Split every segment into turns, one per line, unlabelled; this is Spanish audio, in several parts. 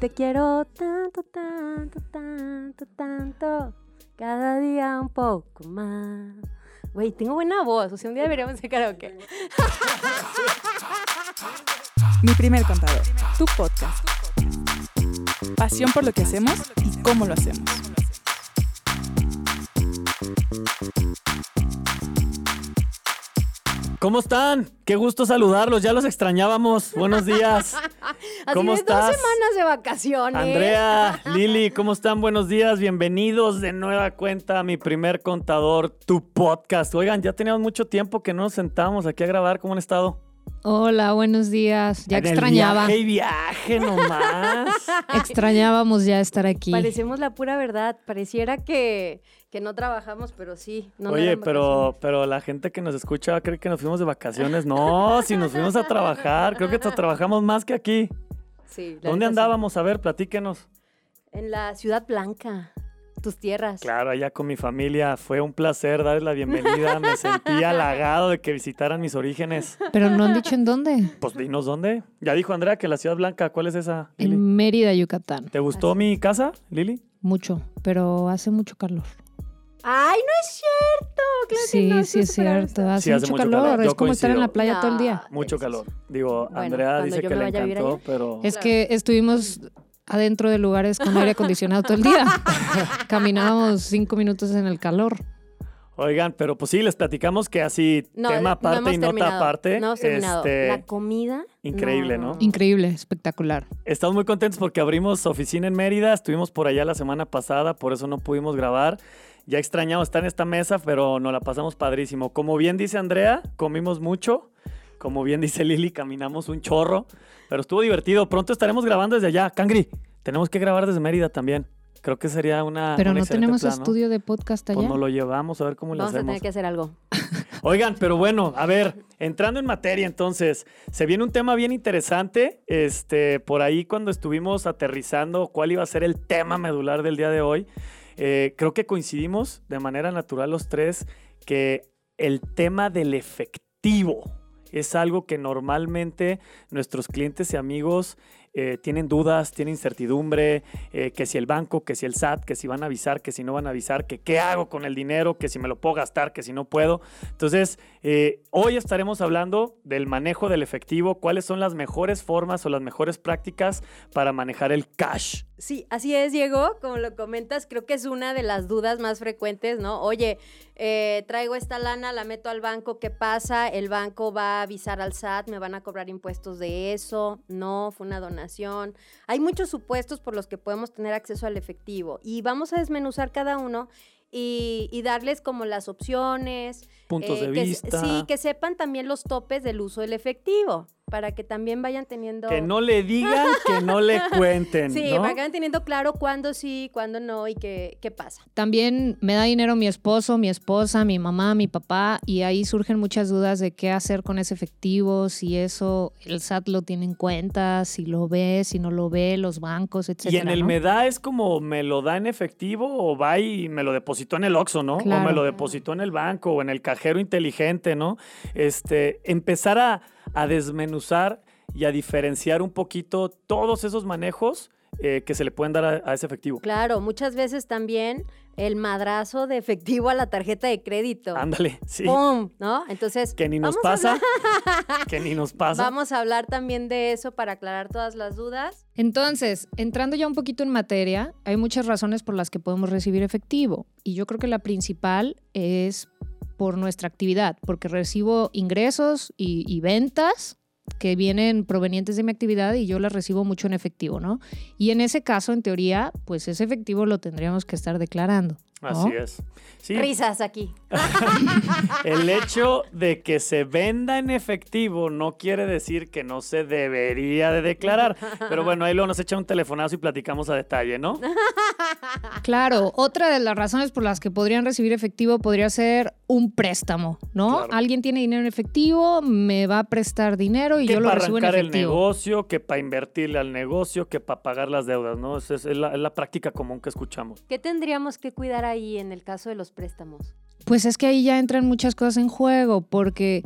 te quiero tanto, tanto, tanto, tanto. Cada día un poco más. Güey, tengo buena voz. O sea, un día deberíamos hacer karaoke.
Mi primer contador, tu podcast. Pasión por lo que hacemos y cómo lo hacemos.
¿Cómo están? Qué gusto saludarlos, ya los extrañábamos. Buenos días. ¿Cómo
Así de
estás?
dos semanas de vacaciones.
Andrea, Lili, ¿cómo están? Buenos días, bienvenidos de nueva cuenta a mi primer contador, tu podcast. Oigan, ya teníamos mucho tiempo que no nos sentábamos aquí a grabar. ¿Cómo han estado?
Hola, buenos días. Ya
En el
extrañaba.
Viaje y viaje nomás.
Extrañábamos ya estar aquí.
Parecemos la pura verdad. Pareciera que, que no trabajamos, pero sí. No,
Oye, pero, pero la gente que nos escucha creer que nos fuimos de vacaciones. No, si nos fuimos a trabajar, creo que hasta trabajamos más que aquí.
Sí, la
¿Dónde
sí.
andábamos? A ver, platíquenos.
En la Ciudad Blanca. Tus tierras.
Claro, allá con mi familia. Fue un placer darles la bienvenida. Me sentí halagado de que visitaran mis orígenes.
Pero no han dicho en dónde.
Pues dinos dónde. Ya dijo Andrea que la Ciudad Blanca. ¿Cuál es esa, Lili?
En Mérida, Yucatán.
¿Te gustó mi casa, Lili?
Mucho, pero hace mucho calor.
¡Ay, no es cierto! Claro que
sí,
no,
sí es cierto. Hace,
Sí, hace
mucho,
mucho
calor.
calor. Yo
Es como estar en la playa todo el día.
Mucho calor. Digo,
Bueno,
Andrea dice que le encantó, pero...
Es
Claro.
que estuvimos adentro de lugares con aire acondicionado todo el día. Caminábamos cinco minutos en el calor.
Oigan, pero pues sí, les platicamos que así,
No,
tema aparte y nota
terminado,
aparte.
No
este,
La comida.
increíble, ¿no?
Increíble, espectacular.
Estamos muy contentos porque abrimos oficina en Mérida, estuvimos por allá la semana pasada, por eso no pudimos grabar. Ya extrañamos estar en esta mesa, pero nos la pasamos padrísimo. Como bien dice Andrea, comimos mucho. Como bien dice Lili, caminamos un chorro, pero estuvo divertido. Pronto estaremos grabando desde allá. Cangri, tenemos que grabar desde Mérida también. Creo que sería una.
Pero
un
no tenemos
plan, ¿no?
estudio de podcast
Pues
allá.
nos lo llevamos a ver cómo le
Vamos a
hacemos.
tener que hacer algo.
Oigan, pero bueno, a ver, entrando en materia entonces, se viene un tema bien interesante. Este, por ahí cuando estuvimos aterrizando cuál iba a ser el tema medular del día de hoy, eh, creo que coincidimos de manera natural los tres que el tema del efectivo es algo que normalmente nuestros clientes y amigos eh, tienen dudas, tienen incertidumbre, eh, que si el banco, que si el SAT, que si van a avisar, que si no van a avisar, que qué hago con el dinero, que si me lo puedo gastar, que si no puedo. Entonces, eh, hoy estaremos hablando del manejo del efectivo, cuáles son las mejores formas o las mejores prácticas para manejar el cash.
Sí, así es, Diego. Como lo comentas, creo que es una de las dudas más frecuentes, ¿no? Oye, eh, traigo esta lana, la meto al banco, ¿qué pasa? El banco va a avisar al SAT, me van a cobrar impuestos de eso. No, fue una donación. Hay muchos supuestos por los que podemos tener acceso al efectivo y vamos a desmenuzar cada uno. Y, y darles como las opciones.
Puntos
eh,
de
que
vista.
sí, que sepan también los topes del uso del efectivo, para que también vayan teniendo...
Que no le digan, que no le cuenten.
Sí,
¿no?
para que vayan teniendo claro cuándo sí, cuándo no y qué, qué pasa.
También me da dinero mi esposo, mi esposa, mi mamá, mi papá, y ahí surgen muchas dudas de qué hacer con ese efectivo, si eso el SAT lo tiene en cuenta, si lo ve, si no lo ve, los bancos,
Y
etcétera.
en el
¿no?
me da es como me lo da en efectivo o va y me lo depositó en el Oxxo, ¿no? O me lo depositó en el banco o en el cajero inteligente, ¿no? Este, empezar a, a desmenuzar y a diferenciar un poquito todos esos manejos eh, que se le pueden dar a, a ese efectivo.
Claro, muchas veces también el madrazo de efectivo a la tarjeta de crédito.
Ándale, sí.
¡Pum! ¿No? Entonces,
Que ni nos pasa. que ni nos pasa.
vamos a hablar también de eso para aclarar todas las dudas.
Entonces, entrando ya un poquito en materia, hay muchas razones por las que podemos recibir efectivo. Y yo creo que la principal es por nuestra actividad, porque recibo ingresos y, ventas que vienen provenientes de mi actividad y yo las recibo mucho en efectivo, ¿no? Y en ese caso, en teoría, pues ese efectivo lo tendríamos que estar declarando. ¿No?
Así es. Sí,
Risas aquí.
El hecho de que se venda en efectivo no quiere decir que no se debería de declarar. Pero bueno, ahí luego nos echa un telefonazo y platicamos a detalle, ¿no?
Claro, otra de las razones por las que podrían recibir efectivo podría ser un préstamo, ¿no?
Claro.
Alguien tiene dinero en efectivo, me va a prestar dinero y
que
yo lo
para
recibo en
arrancar el
efectivo.
negocio, que para invertirle al negocio, que para pagar las deudas, ¿no? Esa es, es la, es la práctica común que escuchamos.
¿Qué tendríamos que cuidar ahí en el caso de los préstamos?
Pues es que ahí ya entran muchas cosas en juego, porque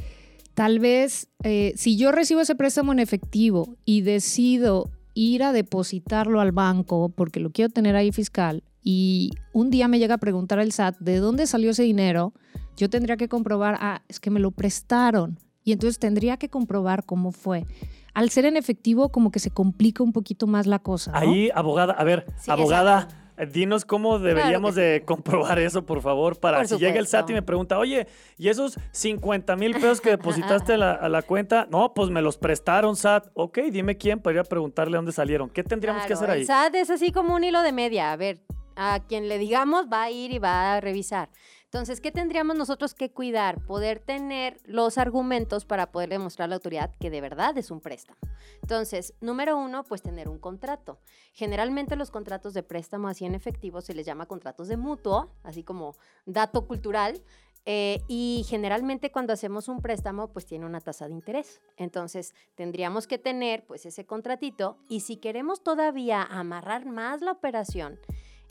tal vez eh, si yo recibo ese préstamo en efectivo y decido ir a depositarlo al banco porque lo quiero tener ahí fiscal y un día me llega a preguntar el SAT de dónde salió ese dinero, yo tendría que comprobar, ah, es que me lo prestaron. Y entonces tendría que comprobar cómo fue. Al ser en efectivo, como que se complica un poquito más la cosa. ¿no?
Ahí, abogada, a ver,
Sí,
abogada, dinos cómo deberíamos de comprobar eso, por favor, para
Por
si llega el SAT y me pregunta, oye, ¿y esos 50 mil pesos que depositaste a la, a la cuenta? No, pues me los prestaron, SAT. Ok, dime quién para ir a preguntarle dónde salieron. ¿Qué tendríamos que hacer ahí?
El SAT es así como un hilo de media. A ver, a quien le digamos va a ir y va a revisar. Entonces, ¿qué tendríamos nosotros que cuidar? Poder tener los argumentos para poder demostrar a la autoridad que de verdad es un préstamo. Entonces, número uno, pues tener un contrato. Generalmente los contratos de préstamo así en efectivo se les llama contratos de mutuo, así como dato cultural. eh, y generalmente cuando hacemos un préstamo, pues tiene una tasa de interés. Entonces, tendríamos que tener pues ese contratito y si queremos todavía amarrar más la operación,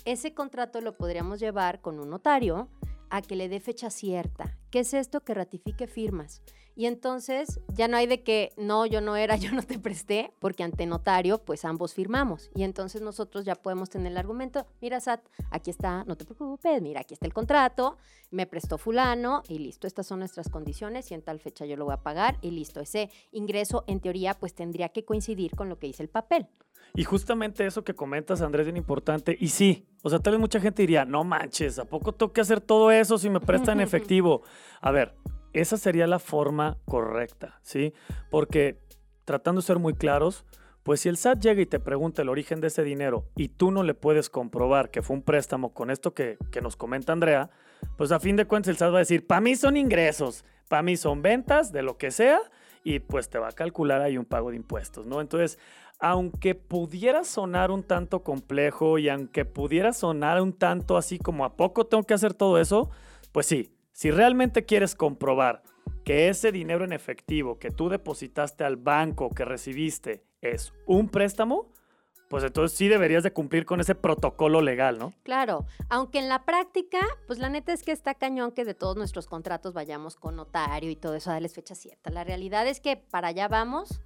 ese contrato lo podríamos llevar con un notario a que le dé fecha cierta. ¿Qué es esto? Que ratifique firmas. Y entonces ya no hay de que no, yo no era, yo no te presté, porque ante notario pues ambos firmamos. Y entonces nosotros ya podemos tener el argumento, mira Sat, aquí está, no te preocupes, mira, aquí está el contrato, me prestó fulano y listo, estas son nuestras condiciones y en tal fecha yo lo voy a pagar y listo. Ese ingreso en teoría pues tendría que coincidir con lo que dice el papel.
Y justamente eso que comentas, Andrés, es bien importante. Y sí, o sea, tal vez mucha gente diría, no manches, ¿a poco tengo que hacer todo eso si me prestan efectivo? A ver, esa sería la forma correcta, ¿sí? Porque tratando de ser muy claros, pues si el SAT llega y te pregunta el origen de ese dinero y tú no le puedes comprobar que fue un préstamo con esto que, que nos comenta Andrea, pues a fin de cuentas el SAT va a decir, para mí son ingresos, para mí son ventas de lo que sea y pues te va a calcular ahí un pago de impuestos, ¿no? Entonces, aunque pudiera sonar un tanto complejo y aunque pudiera sonar un tanto así como a poco tengo que hacer todo eso, pues sí, si realmente quieres comprobar que ese dinero en efectivo que tú depositaste al banco que recibiste es un préstamo, pues entonces sí deberías de cumplir con ese protocolo legal, ¿no?
Claro, aunque en la práctica, pues la neta es que está cañón que de todos nuestros contratos vayamos con notario y todo eso, a darles fecha cierta. La realidad es que para allá vamos,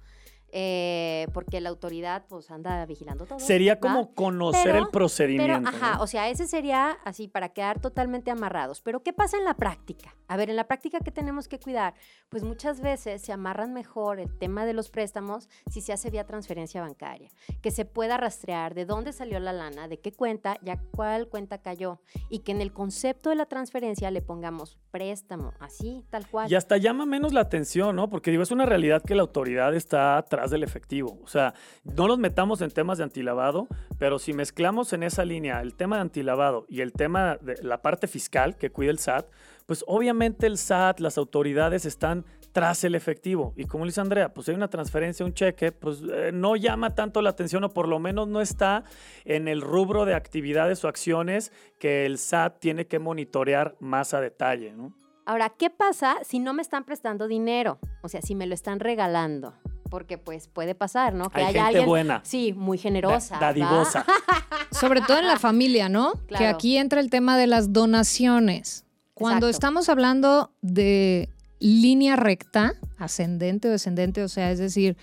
eh, porque la autoridad pues anda vigilando todo.
Sería
¿va?
como conocer
Pero-
el
Pero,
procedimiento.
ajá,
¿no?
o sea, ese sería así para quedar totalmente amarrados. Pero ¿qué pasa en la práctica? A ver, en la práctica, ¿qué tenemos que cuidar? Pues muchas veces se amarran mejor el tema de los préstamos si se hace vía transferencia bancaria. Que se pueda rastrear de dónde salió la lana, de qué cuenta y a cuál cuenta cayó. Y que en el concepto de la transferencia le pongamos préstamo, así, tal cual.
Y hasta llama menos la atención, ¿no? Porque digo, es una realidad que la autoridad está atrás del efectivo. O sea, no nos metamos en temas de antilavado, pero si mezclamos en esa línea el tema de antilavado y el tema de la parte fiscal que cuida el SAT, pues obviamente el SAT, las autoridades están tras el efectivo. Y como dice Andrea, pues hay una transferencia, un cheque, pues eh, no llama tanto la atención o por lo menos no está en el rubro de actividades o acciones que el SAT tiene que monitorear más a detalle, ¿no?
Ahora, ¿qué pasa si no me están prestando dinero? O sea, si me lo están regalando. Porque pues puede pasar, ¿no? Que
Hay
haya
gente
alguien,
buena.
Sí, muy generosa.
Da- dadivosa.
Sobre todo en la familia, ¿no? Que
Claro.
aquí entra el tema de las donaciones. Cuando
Exacto.
estamos hablando de línea recta, ascendente o descendente, o sea, es decir,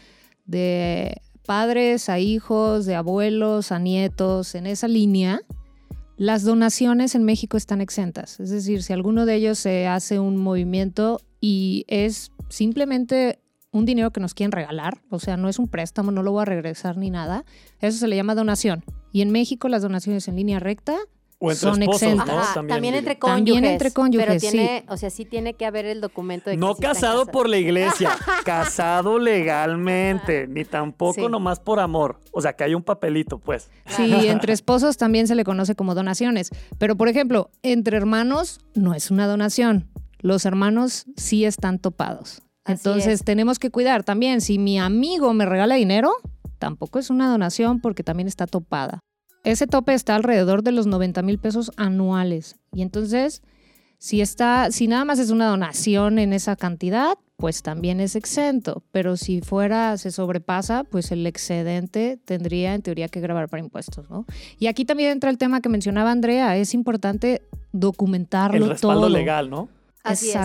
de padres a hijos, de abuelos a nietos, en esa línea, las donaciones en México están exentas. Es decir, si alguno de ellos se hace un movimiento y es simplemente un dinero que nos quieren regalar, o sea, no es un préstamo, no lo voy a regresar ni nada, eso se le llama donación. Y en México las donaciones en línea recta
O entre
son
esposos,
exentas.
¿no?
Ajá,
También,
entre cónyuges.
También entre cónyuges,
Pero tiene, o sea, sí tiene que haber el documento de que
No
sí
casado por la iglesia, casado legalmente, ni tampoco
Sí.
nomás por amor. O sea, que hay un papelito, pues.
Sí, entre esposos también se le conoce como donaciones. Pero, por ejemplo, entre hermanos no es una donación. Los hermanos sí están topados.
Así
Entonces
es.
tenemos que cuidar también. Si mi amigo me regala dinero, tampoco es una donación porque también está topada. Ese tope está alrededor de los 90 mil pesos anuales. Y entonces, si está, si nada más es una donación en esa cantidad, pues también es exento. Pero si fuera, se sobrepasa, pues el excedente tendría en teoría que grabar para impuestos, ¿no? Y aquí también entra el tema que mencionaba Andrea, es importante documentarlo
El respaldo
todo.
legal, ¿no?
Así es.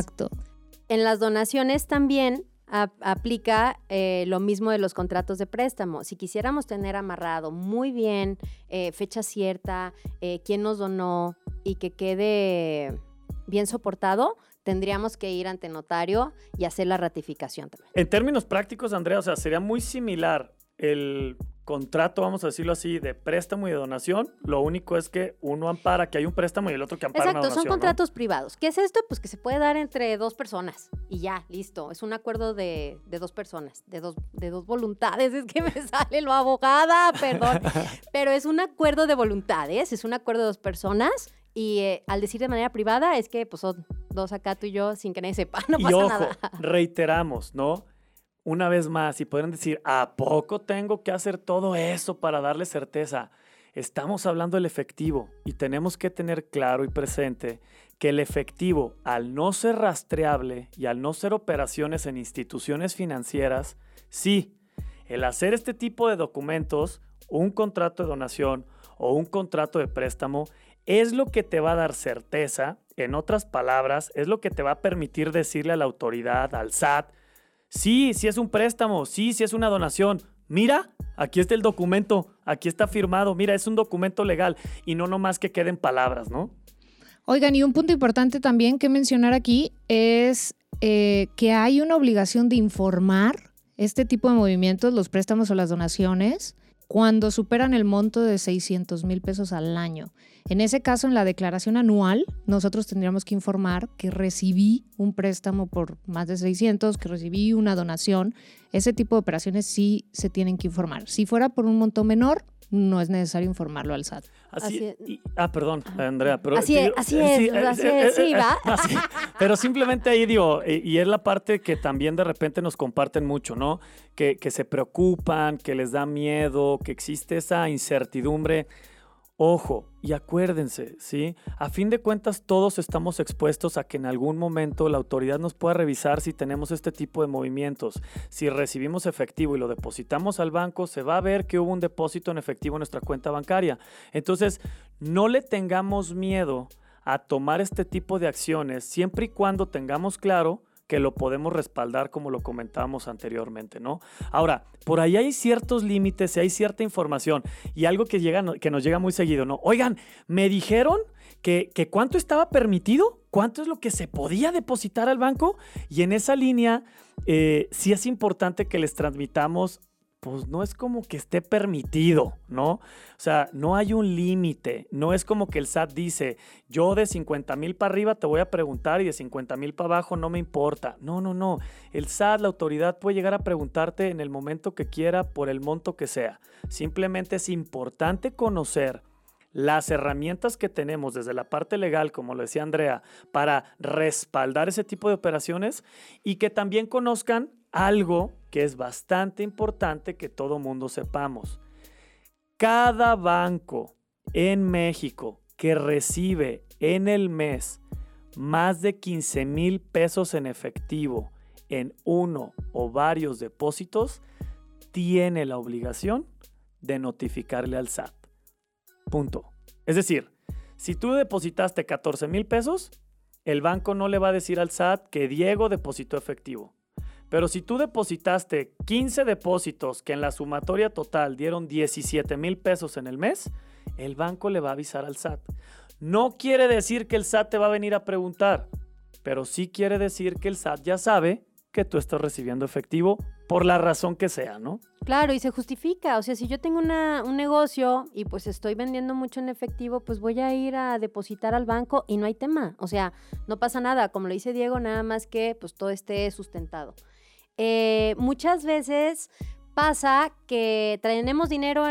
En las donaciones también aplica eh, lo mismo de los contratos de préstamo. Si quisiéramos tener amarrado muy bien eh, fecha cierta, eh, quién nos donó y que quede bien soportado, tendríamos que ir ante notario y hacer la ratificación también.
En términos prácticos, Andrea, o sea, sería muy similar el contrato, vamos a decirlo así, de préstamo y de donación, lo único es que uno ampara que hay un préstamo y el otro que ampara
Exacto,
una donación.
son contratos privados. ¿Qué es esto? Pues que se puede dar entre dos personas y ya, listo. Es un acuerdo de, dos personas, de dos, de dos voluntades. Es que me sale lo abogada, perdón. Pero es un acuerdo de voluntades, es un acuerdo de dos personas y eh, al decir de manera privada es que pues son dos acá tú y yo sin que nadie sepa, no pasa
y ojo,
nada.
reiteramos, ¿no? Una vez más y pueden decir, ¿a poco tengo que hacer todo eso para darle certeza? Estamos hablando del efectivo y tenemos que tener claro y presente que el efectivo, al no ser rastreable y al no ser operaciones en instituciones financieras, sí, el hacer este tipo de documentos, un contrato de donación o un contrato de préstamo, es lo que te va a dar certeza, en otras palabras, es lo que te va a permitir decirle a la autoridad, al SAT, Sí, sí es un préstamo, sí, sí es una donación. Mira, aquí está el documento, aquí está firmado, mira, es un documento legal y no nomás que queden palabras, ¿no?
Oigan, y un punto importante también que mencionar aquí es eh, que hay una obligación de informar este tipo de movimientos, los préstamos o las donaciones, cuando superan el monto de 600 mil pesos al año. En ese caso, en la declaración anual, nosotros tendríamos que informar que recibí un préstamo por más de 600, que recibí una donación. Ese tipo de operaciones sí se tienen que informar. Si fuera por un monto menor, no es necesario informarlo al SAT.
Así, ah, perdón, Andrea. Pero,
así, es, así es, así es, sí, va.
pero simplemente ahí digo, y es la parte que también de repente nos comparten mucho, ¿no? Que, que se preocupan, que les da miedo, que existe esa incertidumbre. Ojo, y acuérdense, ¿sí? A fin de cuentas todos estamos expuestos a que en algún momento la autoridad nos pueda revisar si tenemos este tipo de movimientos. Si recibimos efectivo y lo depositamos al banco, se va a ver que hubo un depósito en efectivo en nuestra cuenta bancaria. Entonces, no le tengamos miedo a tomar este tipo de acciones siempre y cuando tengamos claro que lo podemos respaldar como lo comentábamos anteriormente, ¿no? Ahora, por ahí hay ciertos límites hay cierta información y algo que, llega, que nos llega muy seguido, ¿no? Oigan, me dijeron que, que cuánto estaba permitido, cuánto es lo que se podía depositar al banco y en esa línea eh, sí es importante que les transmitamos pues no es como que esté permitido, ¿no? O sea, no hay un límite, no es como que el SAT dice, yo de 50 mil para arriba te voy a preguntar y de 50 mil para abajo no me importa. No, no, no. El SAT, la autoridad puede llegar a preguntarte en el momento que quiera por el monto que sea. Simplemente es importante conocer las herramientas que tenemos desde la parte legal, como lo decía Andrea, para respaldar ese tipo de operaciones y que también conozcan algo que es bastante importante que todo mundo sepamos. Cada banco en México que recibe en el mes más de 15 mil pesos en efectivo en uno o varios depósitos, tiene la obligación de notificarle al SAT. Punto. Es decir, si tú depositaste 14 mil pesos, el banco no le va a decir al SAT que Diego depositó efectivo. Pero si tú depositaste 15 depósitos que en la sumatoria total dieron 17 mil pesos en el mes, el banco le va a avisar al SAT. No quiere decir que el SAT te va a venir a preguntar, pero sí quiere decir que el SAT ya sabe que tú estás recibiendo efectivo por la razón que sea, ¿no?
Claro, y se justifica. O sea, si yo tengo un negocio y pues estoy vendiendo mucho en efectivo, pues voy a ir a depositar al banco y no hay tema. O sea, no pasa nada. Como lo dice Diego, nada más que pues todo esté sustentado. Eh, muchas veces pasa que tenemos dinero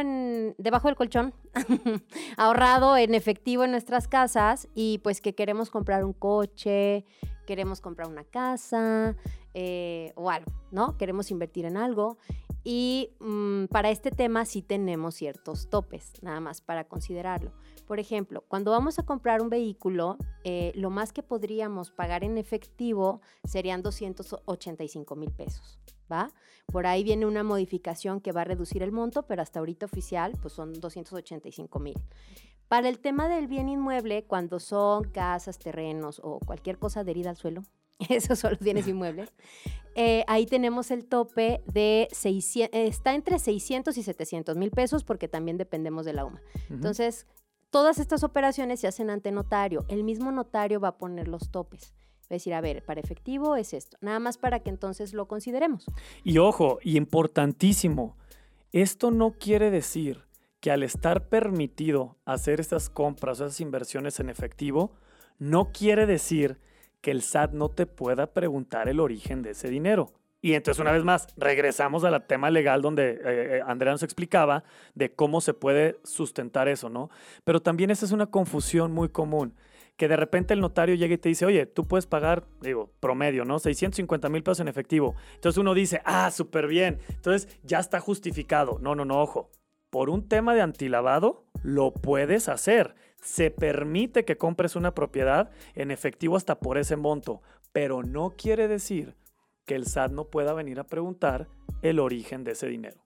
debajo del colchón, ahorrado en efectivo en nuestras casas y pues que queremos comprar un coche, queremos comprar una casa eh, o algo, ¿no? Queremos invertir en algo y mm, para este tema sí tenemos ciertos topes, nada más para considerarlo. Por ejemplo, cuando vamos a comprar un vehículo, eh, lo más que podríamos pagar en efectivo serían 285 mil pesos, ¿va? Por ahí viene una modificación que va a reducir el monto, pero hasta ahorita oficial pues son 285 mil. Para el tema del bien inmueble, cuando son casas, terrenos o cualquier cosa adherida al suelo, esos son los bienes inmuebles, eh, ahí tenemos el tope de 600, está entre 600 y 700 mil pesos porque también dependemos de la UMA. Entonces, todas estas operaciones se hacen ante notario. El mismo notario va a poner los topes. Decir, a ver, para efectivo es esto. Nada más para que entonces lo consideremos.
Y ojo, y importantísimo, esto no quiere decir que al estar permitido hacer estas compras o esas inversiones en efectivo, no quiere decir que el SAT no te pueda preguntar el origen de ese dinero. Y entonces, una vez más, regresamos al tema legal donde eh, eh, Andrea nos explicaba de cómo se puede sustentar eso, ¿no? Pero también esa es una confusión muy común, que de repente el notario llega y te dice, oye, tú puedes pagar, digo, promedio, ¿no? 650 mil pesos en efectivo. Entonces uno dice, ah, súper bien. Entonces ya está justificado. No, no, no, ojo. Por un tema de antilavado, lo puedes hacer. Se permite que compres una propiedad en efectivo hasta por ese monto, pero no quiere decir que el SAT no pueda venir a preguntar el origen de ese dinero.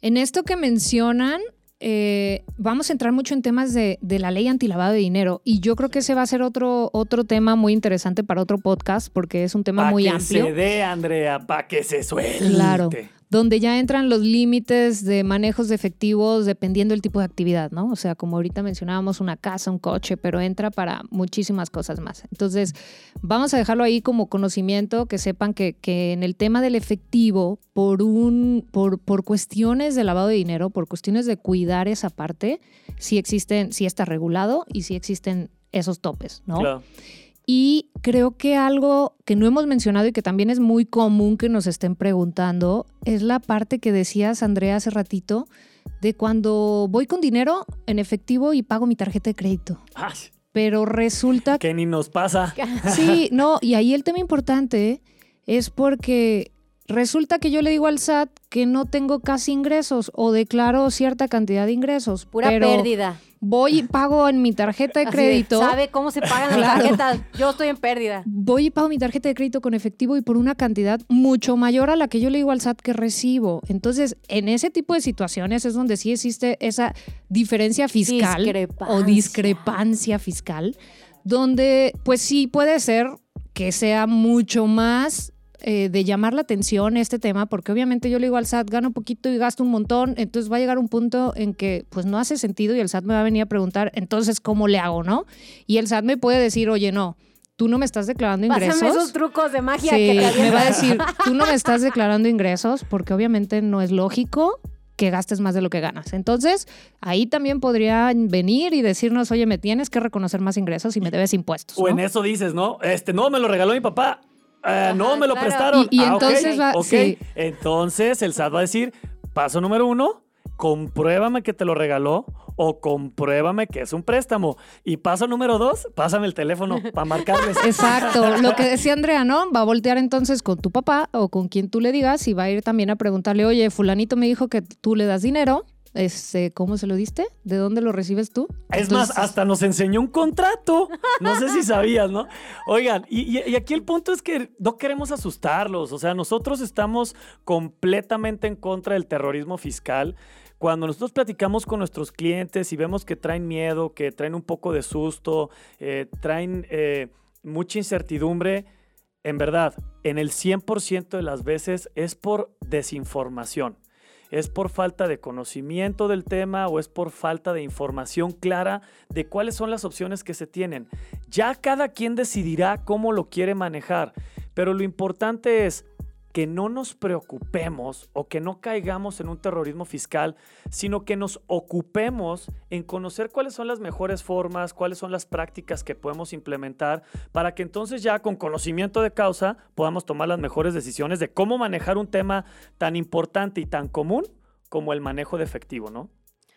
En esto que mencionan, eh, vamos a entrar mucho en temas de, de la ley antilavado de dinero y yo creo que ese va a ser otro, otro tema muy interesante para otro podcast porque es un tema
Pa'
muy
que
amplio.
se dé, Andrea, para que se suelte.
Claro. Donde ya entran los límites de manejos de efectivos dependiendo del tipo de actividad, ¿no? O sea, como ahorita mencionábamos, una casa, un coche, pero entra para muchísimas cosas más. Entonces, vamos a dejarlo ahí como conocimiento, que sepan que, en el tema del efectivo, por, un, por, por cuestiones de lavado de dinero, por cuestiones de cuidar esa parte, sí existen, sí está regulado y sí existen esos topes, ¿no?
Claro.
Y creo que algo que no hemos mencionado y que también es muy común que nos estén preguntando es la parte que decías, Andrea, hace ratito, de cuando voy con dinero en efectivo y pago mi tarjeta de crédito.
Ay,
Pero resulta que...
que ni nos pasa.
Sí, no, y ahí el tema importante es porque resulta que yo le digo al SAT que no tengo casi ingresos o declaro cierta cantidad de ingresos.
Pura
pero
pérdida.
Voy y pago en mi tarjeta de crédito.
¿Sabe cómo se pagan las
Claro.
tarjetas? Yo estoy en pérdida.
voy y pago mi tarjeta de crédito con efectivo y por una cantidad mucho mayor a la que yo le digo al SAT que recibo. Entonces, en ese tipo de situaciones es donde sí existe esa diferencia fiscal o
Discrepancia.
discrepancia fiscal, donde pues sí puede ser que sea mucho más eh, de llamar la atención este tema, porque obviamente yo le digo al SAT, gano poquito y gasto un montón, entonces va a llegar un punto en que pues no hace sentido y el SAT me va a venir a preguntar, entonces, ¿cómo le hago, no? Y el SAT me puede decir, oye, no, tú no me estás declarando ingresos.
Pásame esos trucos de magia
Sí,
que te
me va a decir, tú no me estás declarando ingresos porque obviamente no es lógico que gastes más de lo que ganas. Entonces, ahí también podrían venir y decirnos, oye, me tienes que reconocer más ingresos y me debes impuestos.
O en eso dices, ¿no? Este, no, me lo regaló mi papá. Eh, no, me lo
claro.
prestaron.
Y- y
Ah,
entonces va-
ok.
sí.
Entonces el SAT va a decir, paso número uno, compruébame que te lo regaló o compruébame que es un préstamo. Y paso número dos, pásame el teléfono para marcarles.
Exacto, lo que decía Andrea, ¿no? Va a voltear entonces con tu papá o con quien tú le digas y va a ir también a preguntarle, oye, fulanito me dijo que tú le das dinero, este, ¿cómo se lo diste? ¿De dónde lo recibes tú?
Es más, hasta nos enseñó un contrato. No sé si sabías, ¿no? Oigan, y aquí el punto es que no queremos asustarlos. O sea, nosotros estamos completamente en contra del terrorismo fiscal. Cuando nosotros platicamos con nuestros clientes y vemos que traen miedo, que traen un poco de susto, eh, traen eh, mucha incertidumbre, en verdad, en el 100% de las veces es por desinformación es por falta de conocimiento del tema o es por falta de información clara de cuáles son las opciones que se tienen. Ya cada quien decidirá cómo lo quiere manejar, pero lo importante es que no nos preocupemos o que no caigamos en un terrorismo fiscal, sino que nos ocupemos en conocer cuáles son las mejores formas, cuáles son las prácticas que podemos implementar para que entonces ya con conocimiento de causa podamos tomar las mejores decisiones de cómo manejar un tema tan importante y tan común como el manejo de efectivo, ¿no?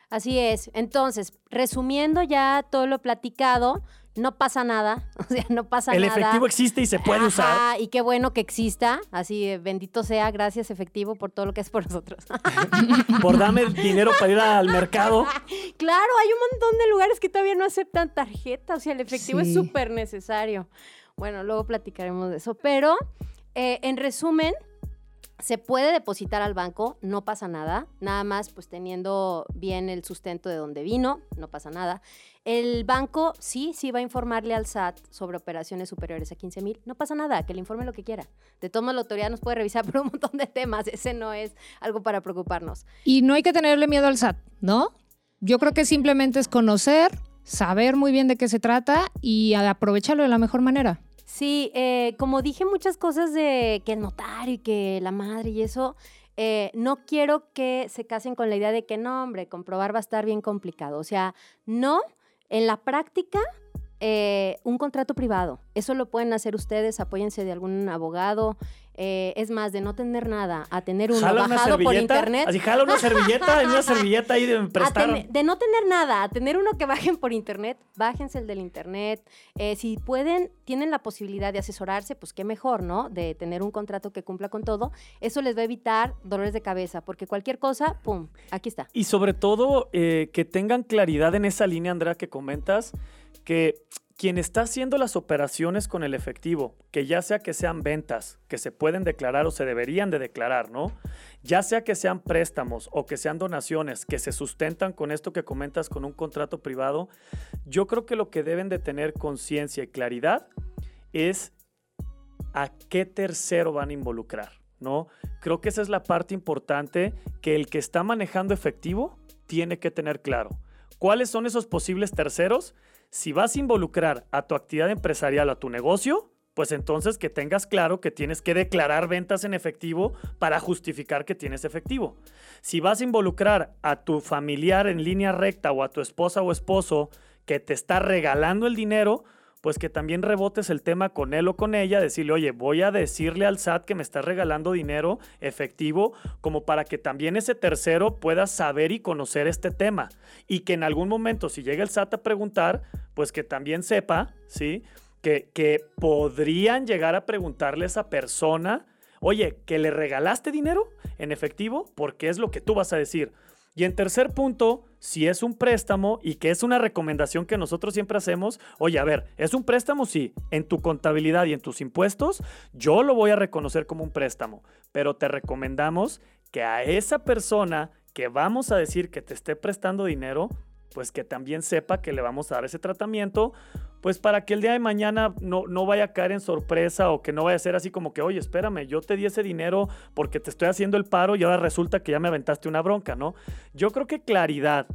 Así es. Entonces, resumiendo ya todo lo platicado, no pasa nada. O sea, no pasa
El
nada.
efectivo existe y se puede usar.
Ajá, y qué bueno que exista. Así, eh, bendito sea, gracias efectivo por todo lo que es por nosotros.
Por darme dinero para ir al mercado.
claro, hay un montón de lugares que todavía no aceptan tarjeta. O sea, el efectivo es súper necesario. Bueno, luego platicaremos de eso. Pero, eh, en resumen, Se puede depositar al banco, no pasa nada. Nada más, pues teniendo bien el sustento de donde vino, no pasa nada. El banco sí, sí va a informarle al SAT sobre operaciones superiores a 15 mil. No pasa nada, que le informe lo que quiera. De todos modos, la autoridad nos puede revisar por un montón de temas. Ese no es algo para preocuparnos.
Y no hay que tenerle miedo al SAT, ¿no? Yo creo que simplemente es conocer, saber muy bien de qué se trata y aprovecharlo de la mejor manera.
Sí, eh, como dije muchas cosas de que el notario y que la madre y eso, eh, no quiero que se casen con la idea de que no, hombre, comprobar va a estar bien complicado. O sea, no, en la práctica, eh, un contrato privado. Eso lo pueden hacer ustedes, apóyense de algún abogado. Eh, es más, de no tener nada, a tener uno
Jala
bajado por internet.
Así jala una servilleta, en una servilleta ahí de
tener- de no tener nada, a tener uno que bajen por internet, bájense el del internet. Eh, si pueden, tienen la posibilidad de asesorarse, pues qué mejor, ¿no? De tener un contrato que cumpla con todo. Eso les va a evitar dolores de cabeza, porque cualquier cosa, ¡pum! Aquí está.
Y sobre todo, que tengan claridad en esa línea, Andrea, que comentas, que quien está haciendo las operaciones con el efectivo, que ya sea que sean ventas, que se pueden declarar o se deberían de declarar, ¿no? Ya sea que sean préstamos o que sean donaciones que se sustentan con esto que comentas con un contrato privado, yo creo que lo que deben de tener conciencia y claridad es a qué tercero van a involucrar, ¿no? Creo que esa es la parte importante que el que está manejando efectivo tiene que tener claro. ¿Cuáles son esos posibles terceros? Si vas a involucrar a tu actividad empresarial, a tu negocio, pues entonces que tengas claro que tienes que declarar ventas en efectivo para justificar que tienes efectivo. Si vas a involucrar a tu familiar en línea recta o a tu esposa o esposo que te está regalando el dinero, pues que también rebotes el tema con él o con ella, decirle, oye, voy a decirle al SAT que me estás regalando dinero efectivo, como para que también ese tercero pueda saber y conocer este tema. Y que en algún momento, si llega el SAT a preguntar, pues que también sepa, ¿sí? Que, que podrían llegar a preguntarle a esa persona, oye, ¿que le regalaste dinero en efectivo? Porque es lo que tú vas a decir. Y en tercer punto, si es un préstamo y que es una recomendación que nosotros siempre hacemos, oye, a ver, ¿es un préstamo? Sí, en tu contabilidad y en tus impuestos, yo lo voy a reconocer como un préstamo, pero te recomendamos que a esa persona que vamos a decir que te esté prestando dinero, pues que también sepa que le vamos a dar ese tratamiento, pues para que el día de mañana no, no vaya a caer en sorpresa o que no vaya a ser así como que, oye, espérame, yo te di ese dinero porque te estoy haciendo el paro y ahora resulta que ya me aventaste una bronca, ¿no? Yo creo que claridad,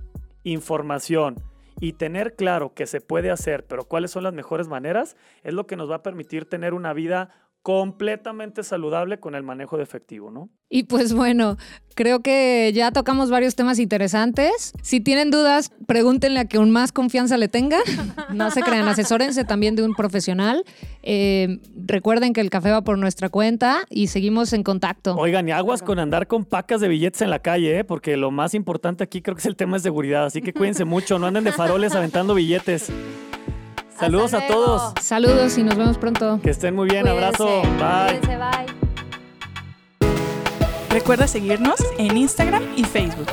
información y tener claro que se puede hacer, pero cuáles son las mejores maneras, es lo que nos va a permitir tener una vida completamente saludable con el manejo de efectivo, ¿no?
Y pues bueno, creo que ya tocamos varios temas interesantes. Si tienen dudas, pregúntenle a que un más confianza le tenga. No se crean, asesórense también de un profesional. Eh, recuerden que el café va por nuestra cuenta y seguimos en contacto.
Oigan, y aguas con andar con pacas de billetes en la calle, ¿eh? porque lo más importante aquí creo que es el tema de seguridad, así que cuídense mucho, no anden de faroles aventando billetes. Saludos a todos.
Saludos y nos vemos pronto.
Que estén muy bien, abrazo.
Cuídense,
Bye.
cuídense, bye.
Recuerda seguirnos en Instagram y Facebook.